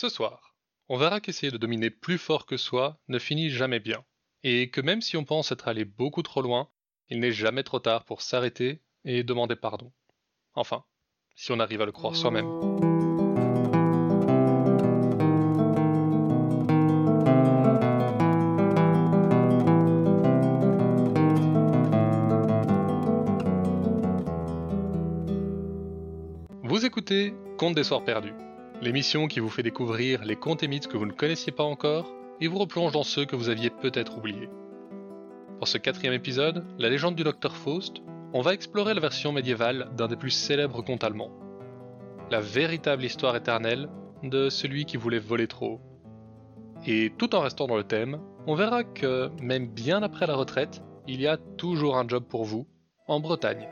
Ce soir, on verra qu'essayer de dominer plus fort que soi ne finit jamais bien, et que même si on pense être allé beaucoup trop loin, il n'est jamais trop tard pour s'arrêter et demander pardon. Enfin, si on arrive à le croire soi-même. Vous écoutez Contes des Soirs Perdus, l'émission qui vous fait découvrir les contes et mythes que vous ne connaissiez pas encore et vous replonge dans ceux que vous aviez peut-être oubliés. Pour ce quatrième épisode, la légende du docteur Faust, on va explorer la version médiévale d'un des plus célèbres contes allemands. La véritable histoire éternelle de celui qui voulait voler trop. Et tout en restant dans le thème, on verra que, même bien après la retraite, il y a toujours un job pour vous, en Bretagne.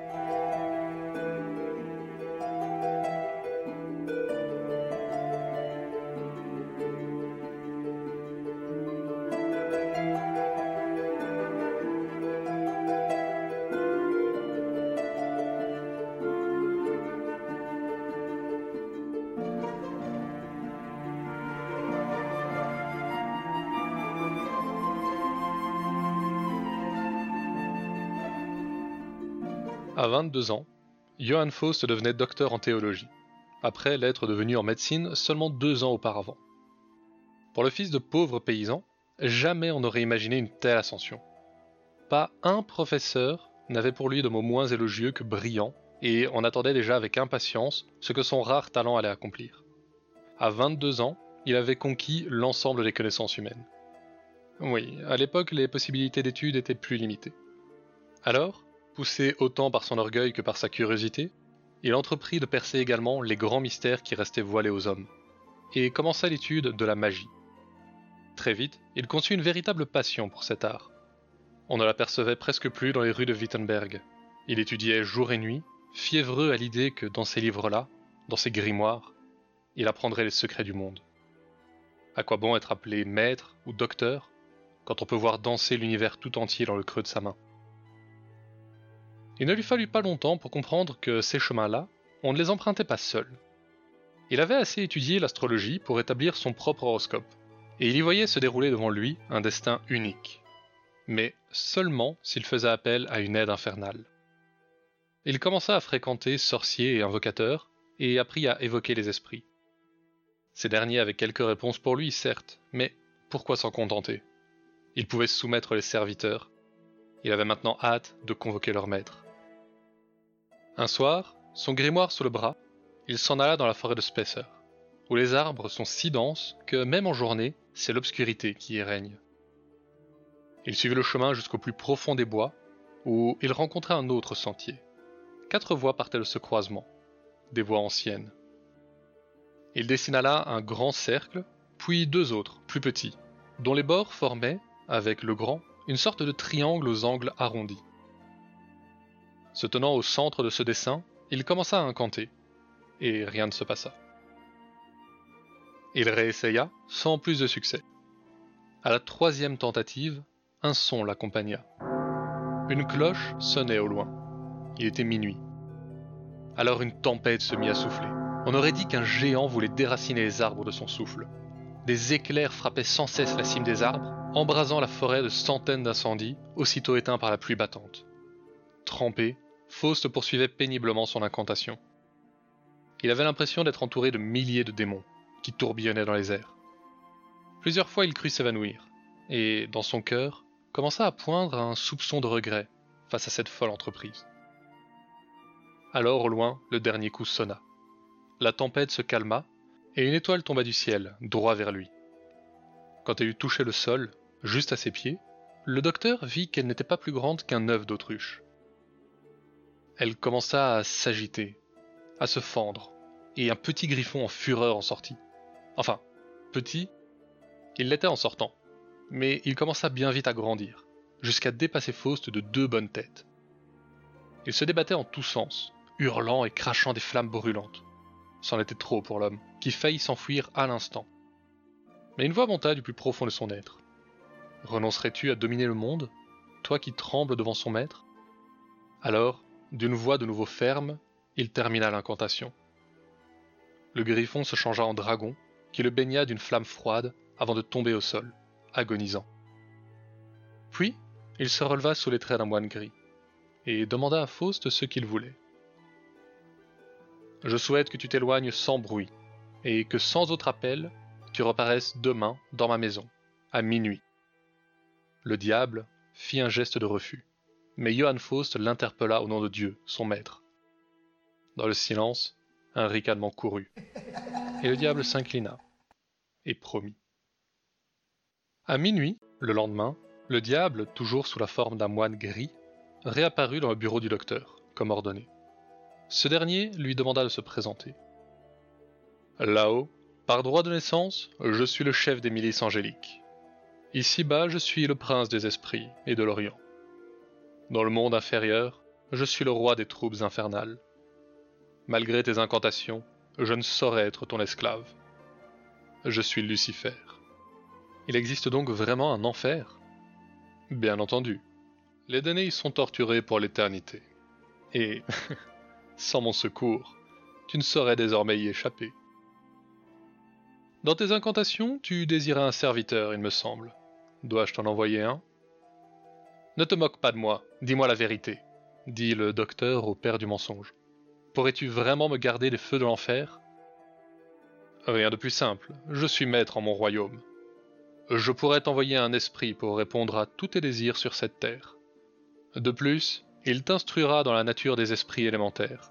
À 22 ans, Johann Faust devenait docteur en théologie, après l'être devenu en médecine seulement deux ans auparavant. Pour le fils de pauvres paysans, jamais on n'aurait imaginé une telle ascension. Pas un professeur n'avait pour lui de mots moins élogieux que brillant, et on attendait déjà avec impatience ce que son rare talent allait accomplir. À 22 ans, il avait conquis l'ensemble des connaissances humaines. Oui, à l'époque, les possibilités d'études étaient plus limitées. Alors, Poussé autant par son orgueil que par sa curiosité, il entreprit de percer également les grands mystères qui restaient voilés aux hommes, et commença l'étude de la magie. Très vite, il conçut une véritable passion pour cet art. On ne l'apercevait presque plus dans les rues de Wittenberg. Il étudiait jour et nuit, fiévreux à l'idée que dans ces livres-là, dans ces grimoires, il apprendrait les secrets du monde. À quoi bon être appelé maître ou docteur quand on peut voir danser l'univers tout entier dans le creux de sa main? Il ne lui fallut pas longtemps pour comprendre que ces chemins-là, on ne les empruntait pas seul. Il avait assez étudié l'astrologie pour établir son propre horoscope, et il y voyait se dérouler devant lui un destin unique. Mais seulement s'il faisait appel à une aide infernale. Il commença à fréquenter sorciers et invocateurs, et apprit à évoquer les esprits. Ces derniers avaient quelques réponses pour lui, certes, mais pourquoi s'en contenter? Il pouvait soumettre les serviteurs. Il avait maintenant hâte de convoquer leur maître. Un soir, son grimoire sous le bras, il s'en alla dans la forêt de Spesser, où les arbres sont si denses que même en journée, c'est l'obscurité qui y règne. Il suivit le chemin jusqu'au plus profond des bois, où il rencontra un autre sentier. Quatre voies partaient de ce croisement, des voies anciennes. Il dessina là un grand cercle, puis deux autres, plus petits, dont les bords formaient, avec le grand, une sorte de triangle aux angles arrondis. Se tenant au centre de ce dessin, il commença à incanter, et rien ne se passa. Il réessaya, sans plus de succès. À la troisième tentative, un son l'accompagna. Une cloche sonnait au loin. Il était minuit. Alors une tempête se mit à souffler. On aurait dit qu'un géant voulait déraciner les arbres de son souffle. Des éclairs frappaient sans cesse la cime des arbres, embrasant la forêt de centaines d'incendies, aussitôt éteints par la pluie battante. Trempé, Faust poursuivait péniblement son incantation. Il avait l'impression d'être entouré de milliers de démons qui tourbillonnaient dans les airs. Plusieurs fois il crut s'évanouir, et, dans son cœur, commença à poindre un soupçon de regret face à cette folle entreprise. Alors, au loin, le dernier coup sonna. La tempête se calma, et une étoile tomba du ciel, droit vers lui. Quand elle eut touché le sol, juste à ses pieds, le docteur vit qu'elle n'était pas plus grande qu'un œuf d'autruche elle commença à s'agiter, à se fendre, et un petit griffon en fureur en sortit. Enfin, petit, il l'était en sortant, mais il commença bien vite à grandir, jusqu'à dépasser Faust de deux bonnes têtes. Il se débattait en tous sens, hurlant et crachant des flammes brûlantes. C'en était trop pour l'homme, qui faillit s'enfuir à l'instant. Mais une voix monta du plus profond de son être. Renoncerais-tu à dominer le monde, toi qui trembles devant son maître? Alors, d'une voix de nouveau ferme, il termina l'incantation. Le griffon se changea en dragon, qui le baigna d'une flamme froide avant de tomber au sol, agonisant. Puis, il se releva sous les traits d'un moine gris, et demanda à Faust ce qu'il voulait. Je souhaite que tu t'éloignes sans bruit, et que sans autre appel, tu reparaisses demain dans ma maison, à minuit. Le diable fit un geste de refus, mais Johann Faust l'interpella au nom de Dieu, son maître. Dans le silence, un ricanement courut, et le diable s'inclina, et promit. À minuit, le lendemain, le diable, toujours sous la forme d'un moine gris, réapparut dans le bureau du docteur, comme ordonné. Ce dernier lui demanda de se présenter. Là-haut, par droit de naissance, je suis le chef des milices angéliques. Ici-bas, je suis le prince des esprits et de l'Orient. Dans le monde inférieur, je suis le roi des troupes infernales. Malgré tes incantations, je ne saurais être ton esclave. Je suis Lucifer. Il existe donc vraiment un enfer? Bien entendu. Les damnés y sont torturés pour l'éternité. Et, sans mon secours, tu ne saurais désormais y échapper. Dans tes incantations, tu désirais un serviteur, il me semble. Dois-je t'en envoyer un? Ne te moque pas de moi, dis-moi la vérité, dit le docteur au père du mensonge. Pourrais-tu vraiment me garder des feux de l'enfer? Rien de plus simple, je suis maître en mon royaume. Je pourrais t'envoyer un esprit pour répondre à tous tes désirs sur cette terre. De plus, il t'instruira dans la nature des esprits élémentaires,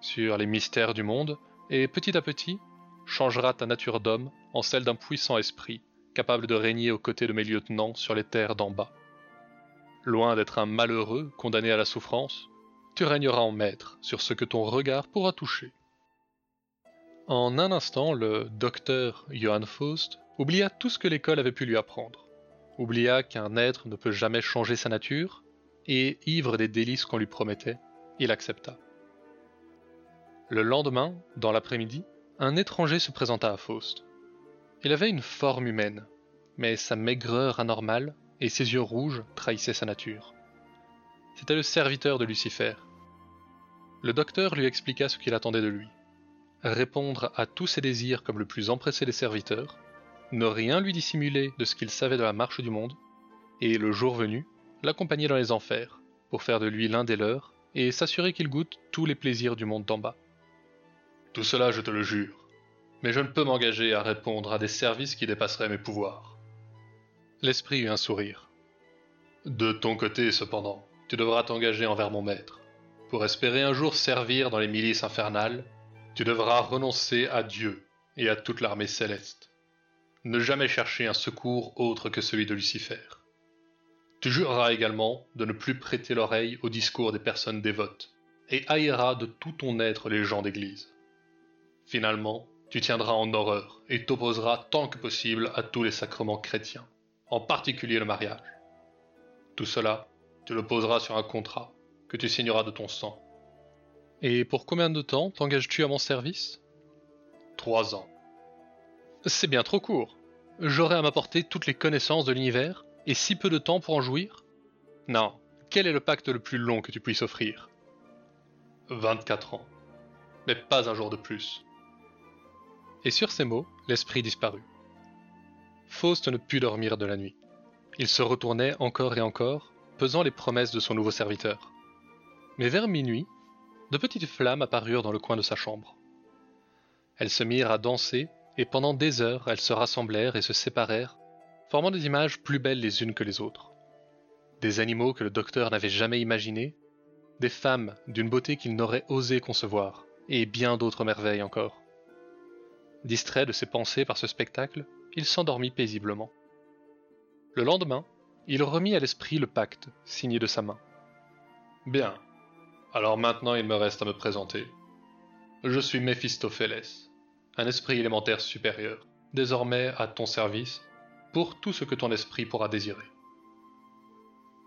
sur les mystères du monde, et petit à petit, changera ta nature d'homme en celle d'un puissant esprit, capable de régner aux côtés de mes lieutenants sur les terres d'en bas. Loin d'être un malheureux condamné à la souffrance, tu régneras en maître sur ce que ton regard pourra toucher. En un instant, le docteur Johann Faust oublia tout ce que l'école avait pu lui apprendre, oublia qu'un être ne peut jamais changer sa nature, et, ivre des délices qu'on lui promettait, il accepta. Le lendemain, dans l'après-midi, un étranger se présenta à Faust. Il avait une forme humaine, mais sa maigreur anormale et ses yeux rouges trahissaient sa nature. C'était le serviteur de Lucifer. Le docteur lui expliqua ce qu'il attendait de lui. Répondre à tous ses désirs comme le plus empressé des serviteurs, ne rien lui dissimuler de ce qu'il savait de la marche du monde, et le jour venu, l'accompagner dans les enfers, pour faire de lui l'un des leurs, et s'assurer qu'il goûte tous les plaisirs du monde d'en bas. Tout cela, je te le jure, mais je ne peux m'engager à répondre à des services qui dépasseraient mes pouvoirs. L'esprit eut un sourire. De ton côté, cependant, tu devras t'engager envers mon maître. Pour espérer un jour servir dans les milices infernales, tu devras renoncer à Dieu et à toute l'armée céleste. Ne jamais chercher un secours autre que celui de Lucifer. Tu jureras également de ne plus prêter l'oreille aux discours des personnes dévotes, et haïras de tout ton être les gens d'église. Finalement, tu tiendras en horreur et t'opposeras tant que possible à tous les sacrements chrétiens, en particulier le mariage. Tout cela tu le poseras sur un contrat que tu signeras de ton sang. Et pour combien de temps t'engages-tu à mon service? Trois ans. C'est bien trop court. J'aurai à m'apporter toutes les connaissances de l'univers et si peu de temps pour en jouir? Non. Quel est le pacte le plus long que tu puisses offrir? 24 ans. Mais pas un jour de plus. Et sur ces mots, l'esprit disparut. Faust ne put dormir de la nuit. Il se retournait encore et encore, pesant les promesses de son nouveau serviteur. Mais vers minuit, de petites flammes apparurent dans le coin de sa chambre. Elles se mirent à danser, et pendant des heures elles se rassemblèrent et se séparèrent, formant des images plus belles les unes que les autres. Des animaux que le docteur n'avait jamais imaginés, des femmes d'une beauté qu'il n'aurait osé concevoir, et bien d'autres merveilles encore. Distrait de ses pensées par ce spectacle, il s'endormit paisiblement. Le lendemain, il remit à l'esprit le pacte, signé de sa main. Bien. Alors maintenant il me reste à me présenter. Je suis Méphistophélès, un esprit élémentaire supérieur, désormais à ton service, pour tout ce que ton esprit pourra désirer.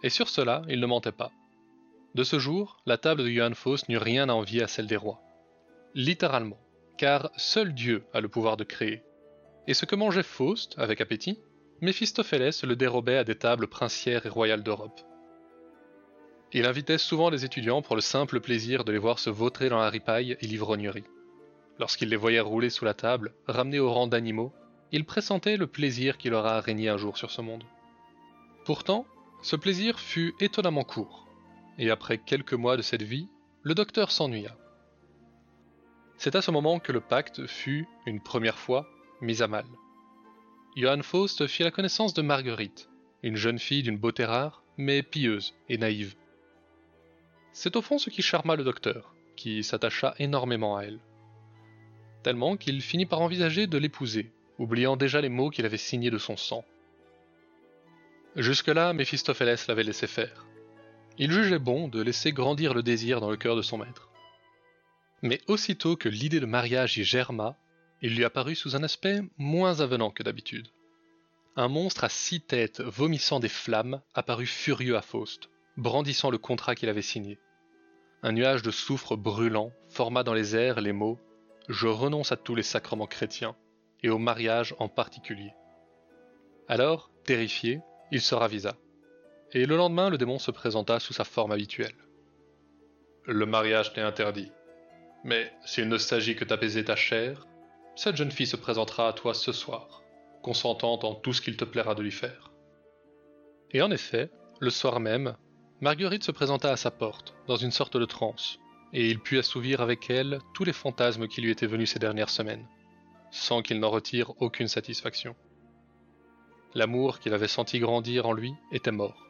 Et sur cela, il ne mentait pas. De ce jour, la table de Johann Faust n'eut rien à envier à celle des rois. Littéralement, car seul Dieu a le pouvoir de créer. Et ce que mangeait Faust, avec appétit, Méphistophélès le dérobait à des tables princières et royales d'Europe. Il invitait souvent les étudiants pour le simple plaisir de les voir se vautrer dans la ripaille et l'ivrognerie. Lorsqu'il les voyait rouler sous la table, ramenés au rang d'animaux, il pressentait le plaisir qu'il aura régné un jour sur ce monde. Pourtant, ce plaisir fut étonnamment court, et après quelques mois de cette vie, le docteur s'ennuya. C'est à ce moment que le pacte fut, une première fois, mis à mal. Johann Faust fit la connaissance de Marguerite, une jeune fille d'une beauté rare, mais pieuse et naïve. C'est au fond ce qui charma le docteur, qui s'attacha énormément à elle. Tellement qu'il finit par envisager de l'épouser, oubliant déjà les mots qu'il avait signés de son sang. Jusque-là, Méphistophélès l'avait laissé faire. Il jugeait bon de laisser grandir le désir dans le cœur de son maître. Mais aussitôt que l'idée de mariage y germa, il lui apparut sous un aspect moins avenant que d'habitude. Un monstre à six têtes vomissant des flammes apparut furieux à Faust, brandissant le contrat qu'il avait signé. Un nuage de soufre brûlant forma dans les airs les mots Je renonce à tous les sacrements chrétiens, et au mariage en particulier. Alors, terrifié, il se ravisa. Et le lendemain, le démon se présenta sous sa forme habituelle. Le mariage t'est interdit. Mais s'il ne s'agit que d'apaiser ta chair, cette jeune fille se présentera à toi ce soir, consentant en tout ce qu'il te plaira de lui faire. Et en effet, le soir même, Marguerite se présenta à sa porte, dans une sorte de transe, et il put assouvir avec elle tous les fantasmes qui lui étaient venus ces dernières semaines, sans qu'il n'en retire aucune satisfaction. L'amour qu'il avait senti grandir en lui était mort,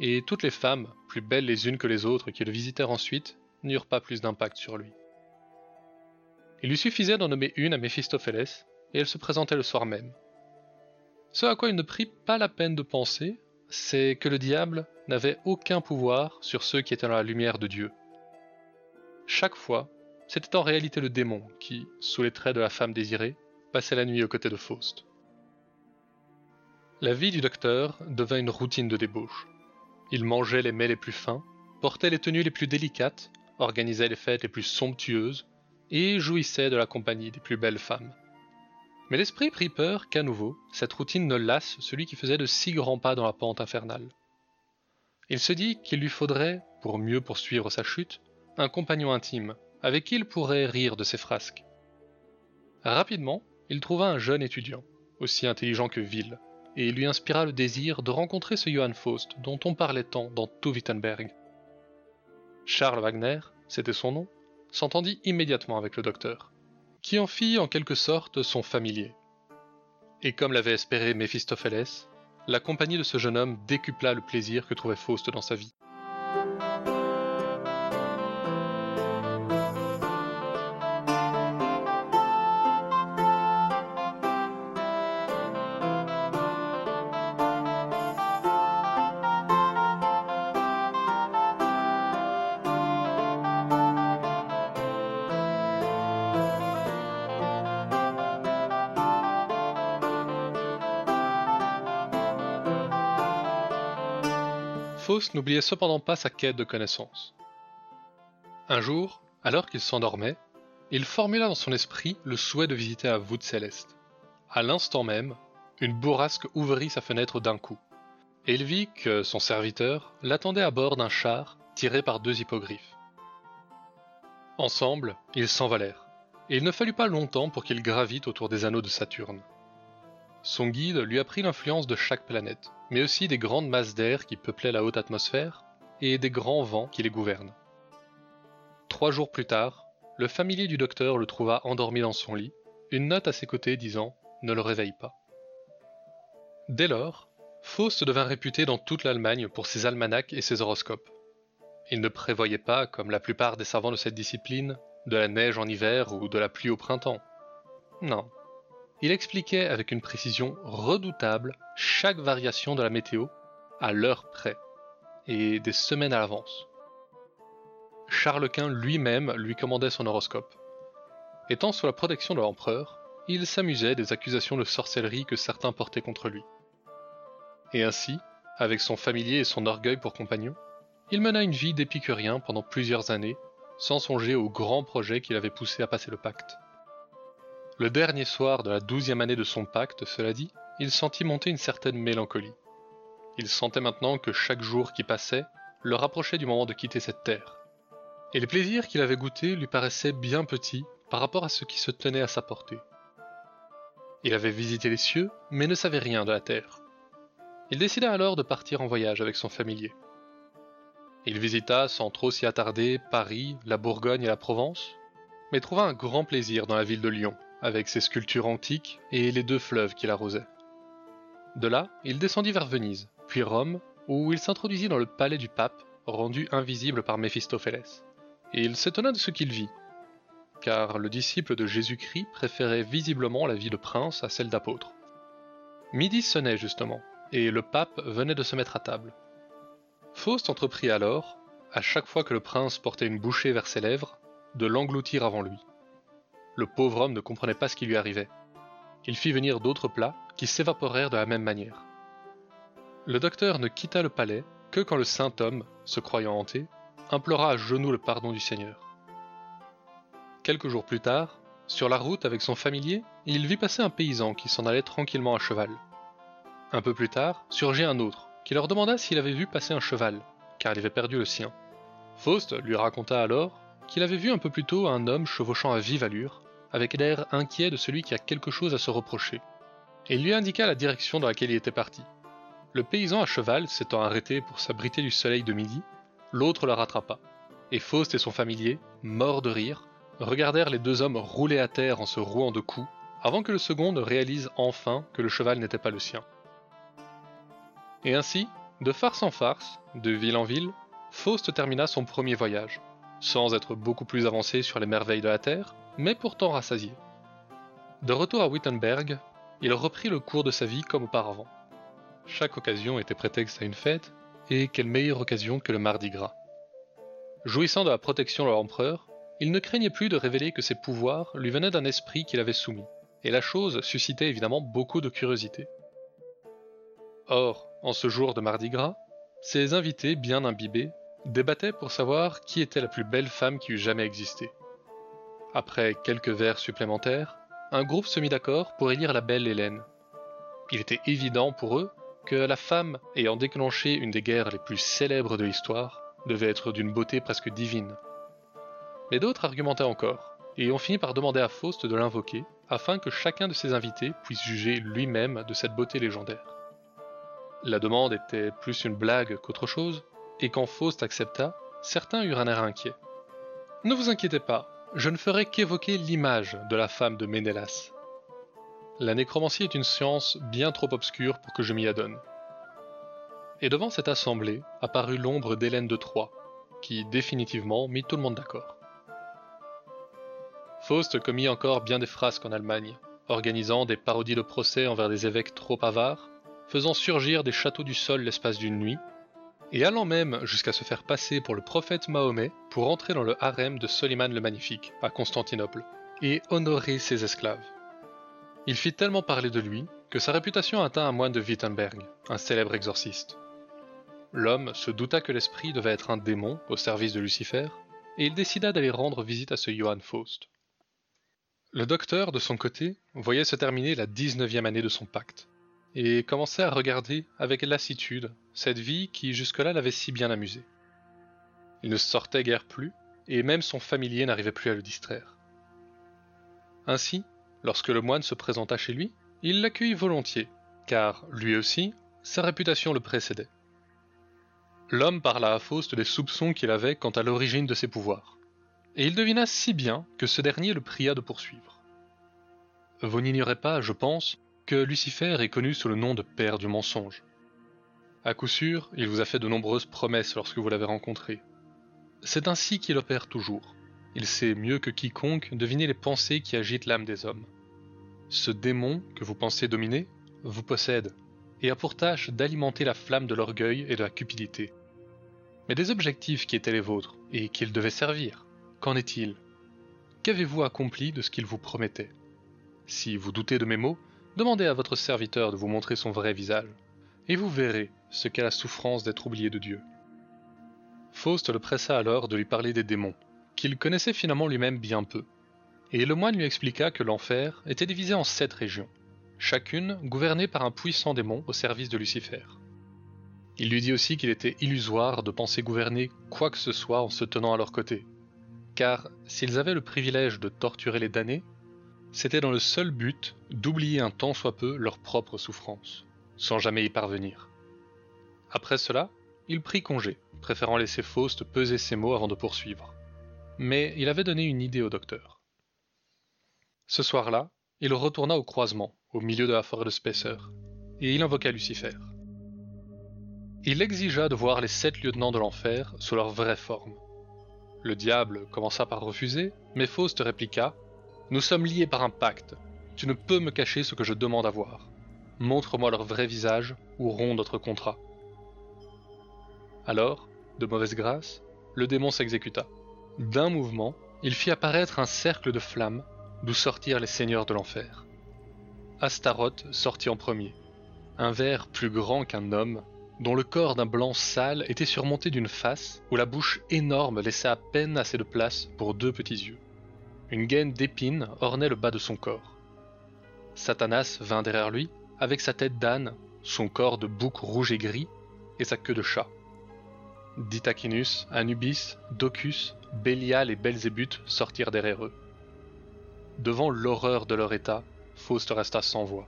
et toutes les femmes, plus belles les unes que les autres qui le visitèrent ensuite, n'eurent pas plus d'impact sur lui. Il lui suffisait d'en nommer une à Méphistophélès, et elle se présentait le soir même. Ce à quoi il ne prit pas la peine de penser, c'est que le diable n'avait aucun pouvoir sur ceux qui étaient dans la lumière de Dieu. Chaque fois, c'était en réalité le démon qui, sous les traits de la femme désirée, passait la nuit aux côtés de Faust. La vie du docteur devint une routine de débauche. Il mangeait les mets les plus fins, portait les tenues les plus délicates, organisait les fêtes les plus somptueuses, et jouissait de la compagnie des plus belles femmes. Mais l'esprit prit peur qu'à nouveau, cette routine ne lasse celui qui faisait de si grands pas dans la pente infernale. Il se dit qu'il lui faudrait, pour mieux poursuivre sa chute, un compagnon intime, avec qui il pourrait rire de ses frasques. Rapidement, il trouva un jeune étudiant, aussi intelligent que vil, et il lui inspira le désir de rencontrer ce Johann Faust dont on parlait tant dans tout Wittenberg. Charles Wagner, c'était son nom, s'entendit immédiatement avec le docteur, qui en fit en quelque sorte son familier. Et comme l'avait espéré Méphistophélès, la compagnie de ce jeune homme décupla le plaisir que trouvait Faust dans sa vie. N'oubliait cependant pas sa quête de connaissance. Un jour, alors qu'il s'endormait, il formula dans son esprit le souhait de visiter la voûte céleste. À l'instant même, une bourrasque ouvrit sa fenêtre d'un coup, et il vit que son serviteur l'attendait à bord d'un char tiré par deux hippogriffes. Ensemble, ils s'envolèrent, et il ne fallut pas longtemps pour qu'il gravite autour des anneaux de Saturne. Son guide lui apprit l'influence de chaque planète, mais aussi des grandes masses d'air qui peuplaient la haute atmosphère et des grands vents qui les gouvernent. Trois jours plus tard, le familier du docteur le trouva endormi dans son lit, une note à ses côtés disant Ne le réveille pas. Dès lors, Faust devint réputé dans toute l'Allemagne pour ses almanachs et ses horoscopes. Il ne prévoyait pas, comme la plupart des savants de cette discipline, de la neige en hiver ou de la pluie au printemps. Non, il expliquait avec une précision redoutable chaque variation de la météo à l'heure près et des semaines à l'avance. Charles Quint lui-même lui commandait son horoscope. Étant sous la protection de l'empereur, il s'amusait des accusations de sorcellerie que certains portaient contre lui. Et ainsi, avec son familier et son orgueil pour compagnon, il mena une vie d'épicurien pendant plusieurs années, sans songer aux grands projets qu'il avait poussé à passer le pacte. Le dernier soir de la douzième année de son pacte, cela dit, il sentit monter une certaine mélancolie. Il sentait maintenant que chaque jour qui passait le rapprochait du moment de quitter cette terre. Et les plaisirs qu'il avait goûtés lui paraissaient bien petits par rapport à ce qui se tenait à sa portée. Il avait visité les cieux, mais ne savait rien de la terre. Il décida alors de partir en voyage avec son familier. Il visita, sans trop s'y attarder, Paris, la Bourgogne et la Provence, mais trouva un grand plaisir dans la ville de Lyon, avec ses sculptures antiques et les deux fleuves qui l'arrosaient. De là, il descendit vers Venise, puis Rome, où il s'introduisit dans le palais du pape, rendu invisible par Méphistophélès. Et il s'étonna de ce qu'il vit, car le disciple de Jésus-Christ préférait visiblement la vie de prince à celle d'apôtre. Midi sonnait justement, et le pape venait de se mettre à table. Faust entreprit alors, à chaque fois que le prince portait une bouchée vers ses lèvres, de l'engloutir avant lui. Le pauvre homme ne comprenait pas ce qui lui arrivait. Il fit venir d'autres plats qui s'évaporèrent de la même manière. Le docteur ne quitta le palais que quand le saint homme, se croyant hanté, implora à genoux le pardon du Seigneur. Quelques jours plus tard, sur la route avec son familier, il vit passer un paysan qui s'en allait tranquillement à cheval. Un peu plus tard, surgit un autre, qui leur demanda s'il avait vu passer un cheval, car il avait perdu le sien. Faust lui raconta alors qu'il avait vu un peu plus tôt un homme chevauchant à vive allure, avec l'air inquiet de celui qui a quelque chose à se reprocher, et il lui indiqua la direction dans laquelle il était parti. Le paysan à cheval s'étant arrêté pour s'abriter du soleil de midi, l'autre le rattrapa, et Faust et son familier, morts de rire, regardèrent les deux hommes rouler à terre en se rouant de coups, avant que le second ne réalise enfin que le cheval n'était pas le sien. Et ainsi, de farce en farce, de ville en ville, Faust termina son premier voyage, sans être beaucoup plus avancé sur les merveilles de la Terre, mais pourtant rassasié. De retour à Wittenberg, il reprit le cours de sa vie comme auparavant. Chaque occasion était prétexte à une fête, et quelle meilleure occasion que le mardi gras. Jouissant de la protection de l'empereur, il ne craignait plus de révéler que ses pouvoirs lui venaient d'un esprit qu'il avait soumis, et la chose suscitait évidemment beaucoup de curiosité. Or, en ce jour de Mardi Gras, ses invités, bien imbibés, débattaient pour savoir qui était la plus belle femme qui eût jamais existé. Après quelques vers supplémentaires, un groupe se mit d'accord pour élire la belle Hélène. Il était évident pour eux que la femme ayant déclenché une des guerres les plus célèbres de l'histoire devait être d'une beauté presque divine. Mais d'autres argumentaient encore, et ont fini par demander à Faust de l'invoquer, afin que chacun de ses invités puisse juger lui-même de cette beauté légendaire. La demande était plus une blague qu'autre chose, et quand Faust accepta, certains eurent un air inquiet. Ne vous inquiétez pas, je ne ferai qu'évoquer l'image de la femme de Ménélas. La nécromancie est une science bien trop obscure pour que je m'y adonne. Et devant cette assemblée apparut l'ombre d'Hélène de Troie, qui définitivement mit tout le monde d'accord. Faust commit encore bien des frasques en Allemagne, organisant des parodies de procès envers des évêques trop avares, faisant surgir des châteaux du sol l'espace d'une nuit, et allant même jusqu'à se faire passer pour le prophète Mahomet pour entrer dans le harem de Soliman le Magnifique, à Constantinople, et honorer ses esclaves. Il fit tellement parler de lui que sa réputation atteint un moine de Wittenberg, un célèbre exorciste. L'homme se douta que l'esprit devait être un démon au service de Lucifer, et il décida d'aller rendre visite à ce Johann Faust. Le docteur, de son côté, voyait se terminer la 19e année de son pacte, et commençait à regarder avec lassitude cette vie qui jusque-là l'avait si bien amusé. Il ne sortait guère plus, et même son familier n'arrivait plus à le distraire. Ainsi, lorsque le moine se présenta chez lui, il l'accueillit volontiers, car, lui aussi, sa réputation le précédait. L'homme parla à Faust des soupçons qu'il avait quant à l'origine de ses pouvoirs et il devina si bien que ce dernier le pria de poursuivre. Vous n'ignorez pas, je pense, que Lucifer est connu sous le nom de Père du mensonge. À coup sûr, il vous a fait de nombreuses promesses lorsque vous l'avez rencontré. C'est ainsi qu'il opère toujours. Il sait mieux que quiconque deviner les pensées qui agitent l'âme des hommes. Ce démon que vous pensez dominer vous possède et a pour tâche d'alimenter la flamme de l'orgueil et de la cupidité. Mais des objectifs qui étaient les vôtres et qu'il devait servir, Qu'en est-il? Qu'avez-vous accompli de ce qu'il vous promettait? Si vous doutez de mes mots, demandez à votre serviteur de vous montrer son vrai visage, et vous verrez ce qu'est la souffrance d'être oublié de Dieu. Faust le pressa alors de lui parler des démons, qu'il connaissait finalement lui-même bien peu, et le moine lui expliqua que l'enfer était divisé en sept régions, chacune gouvernée par un puissant démon au service de Lucifer. Il lui dit aussi qu'il était illusoire de penser gouverner quoi que ce soit en se tenant à leur côté, car s'ils avaient le privilège de torturer les damnés, c'était dans le seul but d'oublier un tant soit peu leur propre souffrance, sans jamais y parvenir. Après cela, il prit congé, préférant laisser Faust peser ses mots avant de poursuivre. Mais il avait donné une idée au docteur. Ce soir-là, il retourna au croisement, au milieu de la forêt de Spacer, et il invoqua Lucifer. Il exigea de voir les sept lieutenants de l'enfer sous leur vraie forme. Le diable commença par refuser, mais Faust répliqua Nous sommes liés par un pacte. Tu ne peux me cacher ce que je demande à voir. Montre-moi leur vrai visage ou romps notre contrat. Alors, de mauvaise grâce, le démon s'exécuta. D'un mouvement, il fit apparaître un cercle de flammes d'où sortirent les seigneurs de l'enfer. Astaroth sortit en premier, un ver plus grand qu'un homme, dont le corps d'un blanc sale était surmonté d'une face où la bouche énorme laissait à peine assez de place pour deux petits yeux. Une gaine d'épines ornait le bas de son corps. Satanas vint derrière lui, avec sa tête d'âne, son corps de bouc rouge et gris, et sa queue de chat. Ditacinus, Anubis, Docus, Bélial et Belzébuth sortirent derrière eux. Devant l'horreur de leur état, Faust resta sans voix.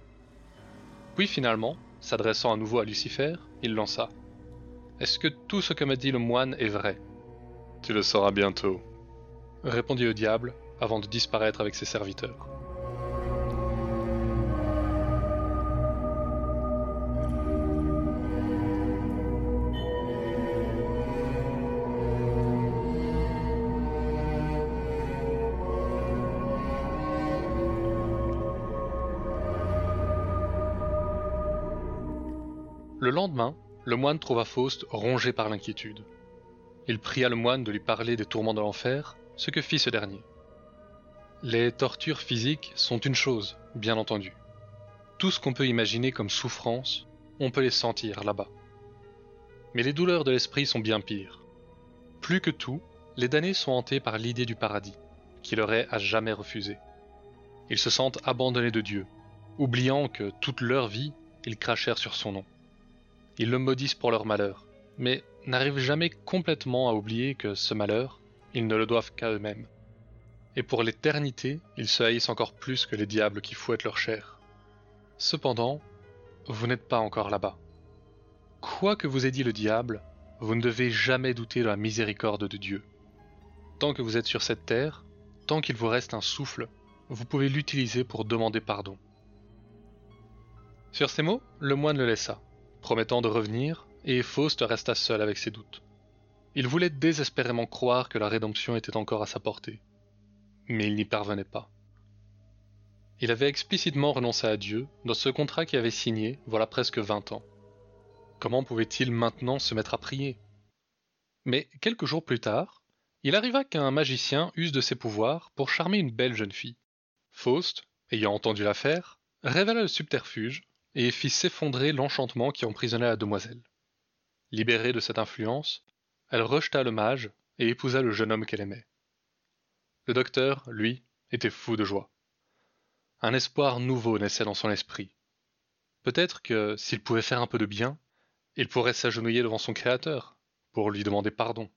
Puis finalement, s'adressant à nouveau à Lucifer, il lança Est-ce que tout ce que m'a dit le moine est vrai? Tu le sauras bientôt, répondit le diable avant de disparaître avec ses serviteurs. Le moine trouva Faust rongé par l'inquiétude. Il pria le moine de lui parler des tourments de l'enfer, ce que fit ce dernier. Les tortures physiques sont une chose, bien entendu. Tout ce qu'on peut imaginer comme souffrance, on peut les sentir là-bas. Mais les douleurs de l'esprit sont bien pires. Plus que tout, les damnés sont hantés par l'idée du paradis, qui leur est à jamais refusé. Ils se sentent abandonnés de Dieu, oubliant que toute leur vie, ils crachèrent sur son nom. Ils le maudissent pour leur malheur, mais n'arrivent jamais complètement à oublier que ce malheur, ils ne le doivent qu'à eux-mêmes. Et pour l'éternité, ils se haïssent encore plus que les diables qui fouettent leur chair. Cependant, vous n'êtes pas encore là-bas. Quoi que vous ait dit le diable, vous ne devez jamais douter de la miséricorde de Dieu. Tant que vous êtes sur cette terre, tant qu'il vous reste un souffle, vous pouvez l'utiliser pour demander pardon. Sur ces mots, le moine le laissa promettant de revenir, et Faust resta seul avec ses doutes. Il voulait désespérément croire que la rédemption était encore à sa portée, mais il n'y parvenait pas. Il avait explicitement renoncé à Dieu dans ce contrat qu'il avait signé voilà presque vingt ans. Comment pouvait-il maintenant se mettre à prier? Mais quelques jours plus tard, il arriva qu'un magicien use de ses pouvoirs pour charmer une belle jeune fille. Faust, ayant entendu l'affaire, révéla le subterfuge et fit s'effondrer l'enchantement qui emprisonnait la demoiselle. Libérée de cette influence, elle rejeta le mage et épousa le jeune homme qu'elle aimait. Le docteur, lui, était fou de joie. Un espoir nouveau naissait dans son esprit. Peut-être que, s'il pouvait faire un peu de bien, il pourrait s'agenouiller devant son Créateur, pour lui demander pardon.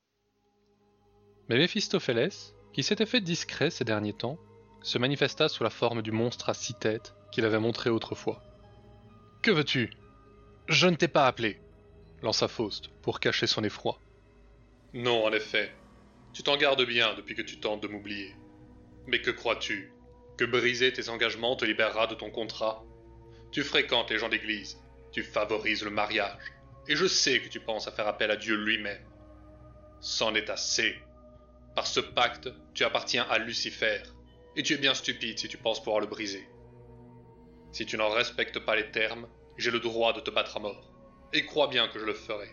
Mais Méphistophélès, qui s'était fait discret ces derniers temps, se manifesta sous la forme du monstre à six têtes qu'il avait montré autrefois. Que veux-tu? Je ne t'ai pas appelé, lança Faust pour cacher son effroi. Non, en effet. Tu t'en gardes bien depuis que tu tentes de m'oublier. Mais que crois-tu? Que briser tes engagements te libérera de ton contrat? Tu fréquentes les gens d'église, tu favorises le mariage, et je sais que tu penses à faire appel à Dieu lui-même. C'en est assez. Par ce pacte, tu appartiens à Lucifer, et tu es bien stupide si tu penses pouvoir le briser. Si tu n'en respectes pas les termes, j'ai le droit de te battre à mort. Et crois bien que je le ferai.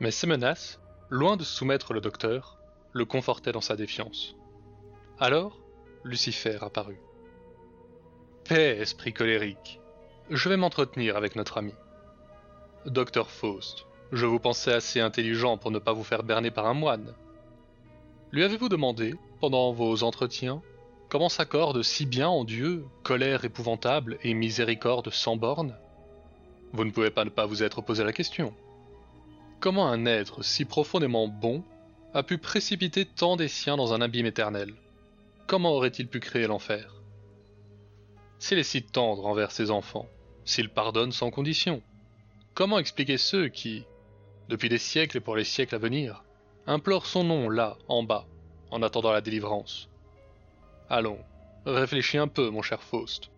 Mais ces menaces, loin de soumettre le docteur, le confortaient dans sa défiance. Alors, Lucifer apparut. Paix, esprit colérique. Je vais m'entretenir avec notre ami. Docteur Faust, je vous pensais assez intelligent pour ne pas vous faire berner par un moine. Lui avez-vous demandé, pendant vos entretiens, Comment s'accordent si bien en Dieu colère épouvantable et miséricorde sans borne Vous ne pouvez pas ne pas vous être posé la question. Comment un être si profondément bon a pu précipiter tant des siens dans un abîme éternel? Comment aurait-il pu créer l'enfer? S'il est si tendre envers ses enfants, s'il pardonne sans condition, comment expliquer ceux qui, depuis des siècles et pour les siècles à venir, implorent son nom là, en bas, en attendant la délivrance? Allons, réfléchis un peu, mon cher Faust.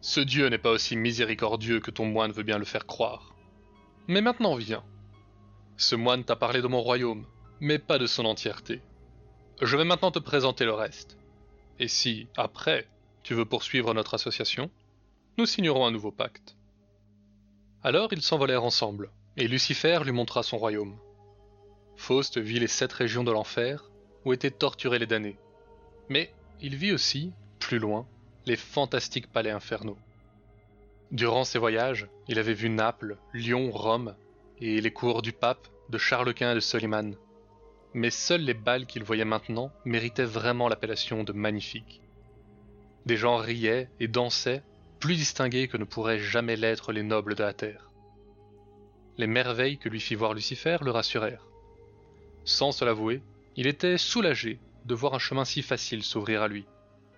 Ce Dieu n'est pas aussi miséricordieux que ton moine veut bien le faire croire. Mais maintenant viens. Ce moine t'a parlé de mon royaume, mais pas de son entièreté. Je vais maintenant te présenter le reste. Et si, après, tu veux poursuivre notre association, nous signerons un nouveau pacte. Alors ils s'envolèrent ensemble, et Lucifer lui montra son royaume. Faust vit les sept régions de l'enfer, où étaient torturés les damnés. Mais il vit aussi, plus loin, les fantastiques palais infernaux. Durant ses voyages, il avait vu Naples, Lyon, Rome, et les cours du pape, de Charles Quint et de Soliman. Mais seuls les balles qu'il voyait maintenant méritaient vraiment l'appellation de magnifiques. Des gens riaient et dansaient, plus distingués que ne pourraient jamais l'être les nobles de la terre. Les merveilles que lui fit voir Lucifer le rassurèrent. Sans se l'avouer, il était soulagé de voir un chemin si facile s'ouvrir à lui,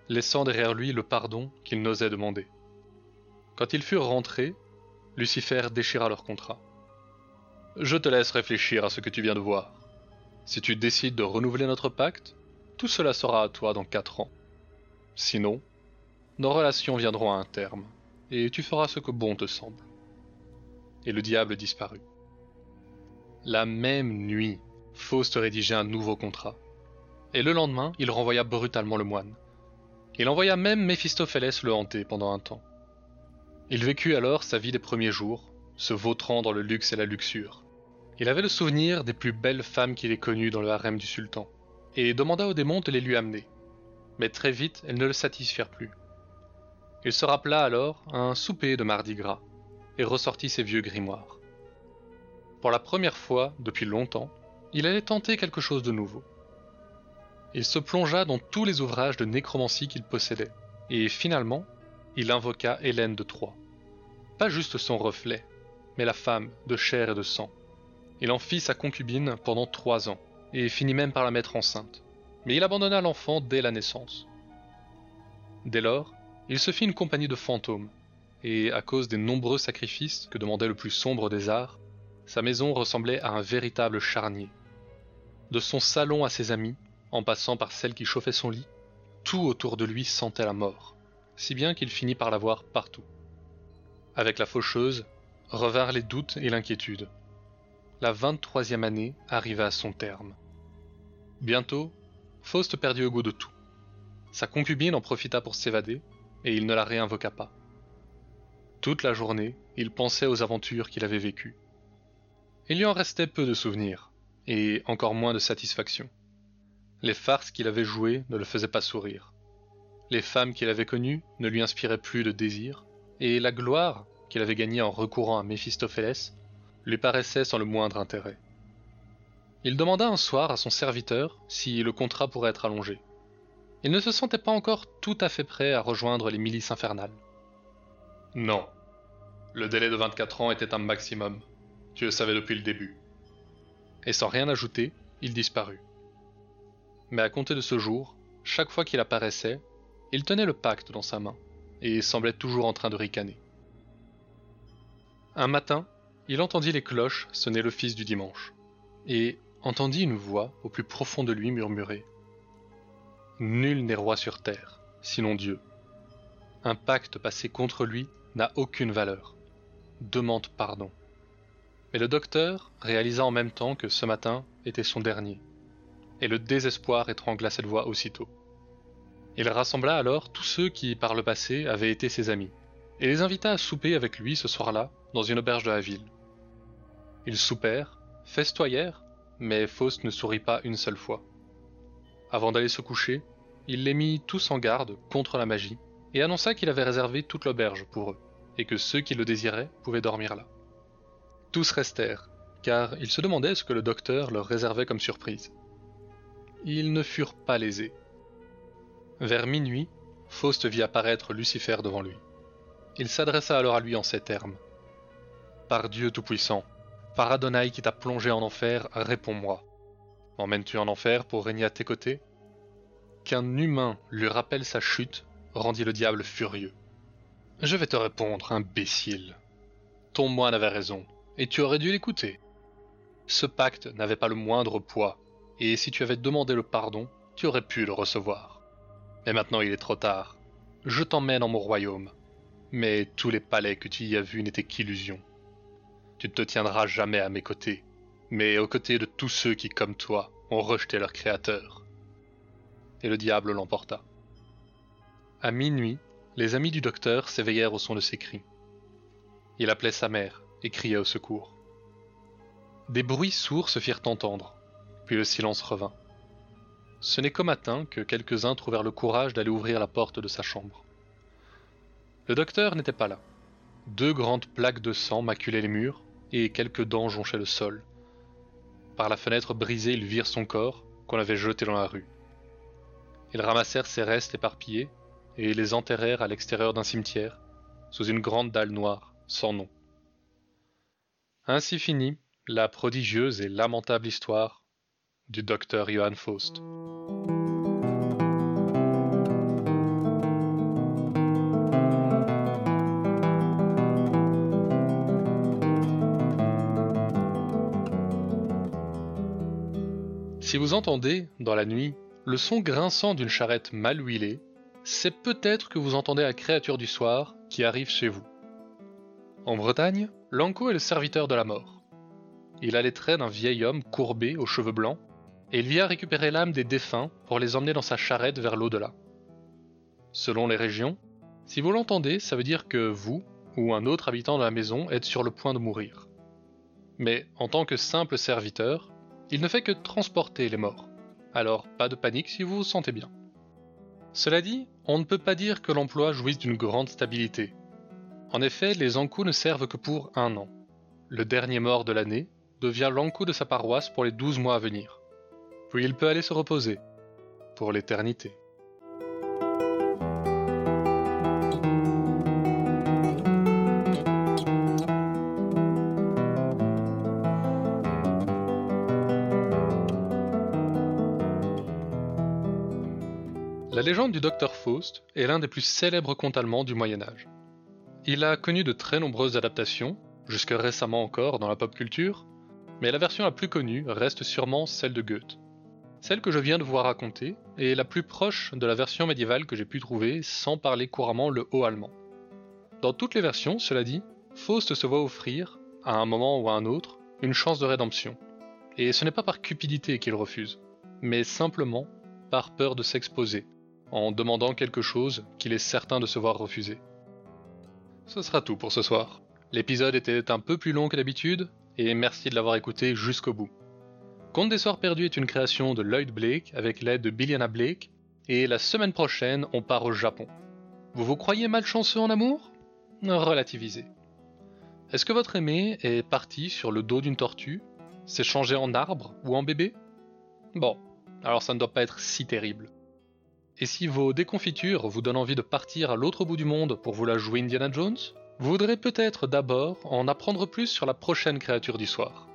laissant derrière lui le pardon qu'il n'osait demander. Quand ils furent rentrés, Lucifer déchira leur contrat. Je te laisse réfléchir à ce que tu viens de voir. Si tu décides de renouveler notre pacte, tout cela sera à toi dans quatre ans. Sinon, nos relations viendront à un terme, et tu feras ce que bon te semble. Et le diable disparut. La même nuit, Faust rédigeait un nouveau contrat. Et le lendemain, il renvoya brutalement le moine. Il envoya même Méphistophélès le hanter pendant un temps. Il vécut alors sa vie des premiers jours, se vautrant dans le luxe et la luxure. Il avait le souvenir des plus belles femmes qu'il ait connues dans le harem du sultan, et demanda aux démons de les lui amener. Mais très vite, elles ne le satisfirent plus. Il se rappela alors un souper de mardi gras et ressortit ses vieux grimoires. Pour la première fois depuis longtemps, il allait tenter quelque chose de nouveau. Il se plongea dans tous les ouvrages de nécromancie qu'il possédait, et finalement, il invoqua Hélène de Troie. Pas juste son reflet, mais la femme de chair et de sang. Il en fit sa concubine pendant trois ans, et finit même par la mettre enceinte. Mais il abandonna l'enfant dès la naissance. Dès lors, il se fit une compagnie de fantômes, et à cause des nombreux sacrifices que demandait le plus sombre des arts, sa maison ressemblait à un véritable charnier. De son salon à ses amis, en passant par celle qui chauffait son lit, tout autour de lui sentait la mort, si bien qu'il finit par la voir partout. Avec la faucheuse, revinrent les doutes et l'inquiétude. La vingt-troisième année arriva à son terme. Bientôt, Faust perdit le goût de tout. Sa concubine en profita pour s'évader, et il ne la réinvoqua pas. Toute la journée, il pensait aux aventures qu'il avait vécues. Il lui en restait peu de souvenirs, et encore moins de satisfaction. Les farces qu'il avait jouées ne le faisaient pas sourire. Les femmes qu'il avait connues ne lui inspiraient plus de désir, et la gloire qu'il avait gagnée en recourant à Méphistophélès lui paraissait sans le moindre intérêt. Il demanda un soir à son serviteur si le contrat pourrait être allongé. Il ne se sentait pas encore tout à fait prêt à rejoindre les milices infernales. Non. Le délai de 24 ans était un maximum. Tu le savais depuis le début. Et sans rien ajouter, il disparut. Mais à compter de ce jour, chaque fois qu'il apparaissait, il tenait le pacte dans sa main, et semblait toujours en train de ricaner. Un matin, il entendit les cloches sonner l'office du dimanche, et entendit une voix au plus profond de lui murmurer Nul n'est roi sur terre, sinon Dieu. Un pacte passé contre lui n'a aucune valeur. Demande pardon. Mais le docteur réalisa en même temps que ce matin était son dernier, et le désespoir étrangla cette voix aussitôt. Il rassembla alors tous ceux qui, par le passé, avaient été ses amis, et les invita à souper avec lui ce soir-là, dans une auberge de la ville. Ils soupèrent, festoyèrent, mais Faust ne sourit pas une seule fois. Avant d'aller se coucher, il les mit tous en garde contre la magie et annonça qu'il avait réservé toute l'auberge pour eux, et que ceux qui le désiraient pouvaient dormir là. Tous restèrent, car ils se demandaient ce que le docteur leur réservait comme surprise. Ils ne furent pas lésés. Vers minuit, Faust vit apparaître Lucifer devant lui. Il s'adressa alors à lui en ces termes. Par Dieu Tout-Puissant, par Adonai qui t'a plongé en enfer, réponds-moi. M'emmènes-tu en enfer pour régner à tes côtés? Qu'un humain lui rappelle sa chute rendit le diable furieux, Je vais te répondre, imbécile. Ton moine avait raison, et tu aurais dû l'écouter. Ce pacte n'avait pas le moindre poids, et si tu avais demandé le pardon, tu aurais pu le recevoir. Mais maintenant il est trop tard. Je t'emmène en mon royaume. Mais tous les palais que tu y as vus n'étaient qu'illusions. Tu ne te tiendras jamais à mes côtés, mais aux côtés de tous ceux qui, comme toi, ont rejeté leur créateur. Et le diable l'emporta. À minuit, les amis du docteur s'éveillèrent au son de ses cris. Il appelait sa mère et criait au secours. Des bruits sourds se firent entendre, puis le silence revint. Ce n'est qu'au matin que quelques-uns trouvèrent le courage d'aller ouvrir la porte de sa chambre. Le docteur n'était pas là. Deux grandes plaques de sang maculaient les murs, et quelques dents jonchaient le sol. Par la fenêtre brisée, ils virent son corps, qu'on avait jeté dans la rue. Ils ramassèrent ses restes éparpillés, et les enterrèrent à l'extérieur d'un cimetière, sous une grande dalle noire, sans nom. Ainsi finit la prodigieuse et lamentable histoire du docteur Johann Faust. Si vous entendez, dans la nuit, le son grinçant d'une charrette mal huilée, c'est peut-être que vous entendez la créature du soir qui arrive chez vous. En Bretagne, Lanco est le serviteur de la mort. Il a les traits d'un vieil homme courbé aux cheveux blancs, et il vient récupérer l'âme des défunts pour les emmener dans sa charrette vers l'au-delà. Selon les régions, si vous l'entendez, ça veut dire que vous, ou un autre habitant de la maison, êtes sur le point de mourir. Mais en tant que simple serviteur, il ne fait que transporter les morts. Alors pas de panique si vous vous sentez bien. Cela dit, on ne peut pas dire que l'emploi jouisse d'une grande stabilité. En effet, les encous ne servent que pour un an. Le dernier mort de l'année, devient l'encou de sa paroisse pour les douze mois à venir. Puis il peut aller se reposer, pour l'éternité. La légende du docteur Faust est l'un des plus célèbres contes allemands du Moyen Âge. Il a connu de très nombreuses adaptations, jusque récemment encore dans la pop culture, mais la version la plus connue reste sûrement celle de Goethe. Celle que je viens de vous raconter est la plus proche de la version médiévale que j'ai pu trouver sans parler couramment le haut allemand. Dans toutes les versions, cela dit, Faust se voit offrir, à un moment ou à un autre, une chance de rédemption. Et ce n'est pas par cupidité qu'il refuse, mais simplement par peur de s'exposer, en demandant quelque chose qu'il est certain de se voir refuser. Ce sera tout pour ce soir. L'épisode était un peu plus long que d'habitude, et merci de l'avoir écouté jusqu'au bout. Conte des Soirs Perdus est une création de Lloyd Blake avec l'aide de Billiana Blake, et la semaine prochaine, on part au Japon. Vous vous croyez malchanceux en amour? Relativisez. Est-ce que votre aimé est parti sur le dos d'une tortue S'est changé en arbre ou en bébé? Bon, alors ça ne doit pas être si terrible. Et si vos déconfitures vous donnent envie de partir à l'autre bout du monde pour vous la jouer Indiana Jones? Vous voudrez peut-être d'abord en apprendre plus sur la prochaine créature du soir.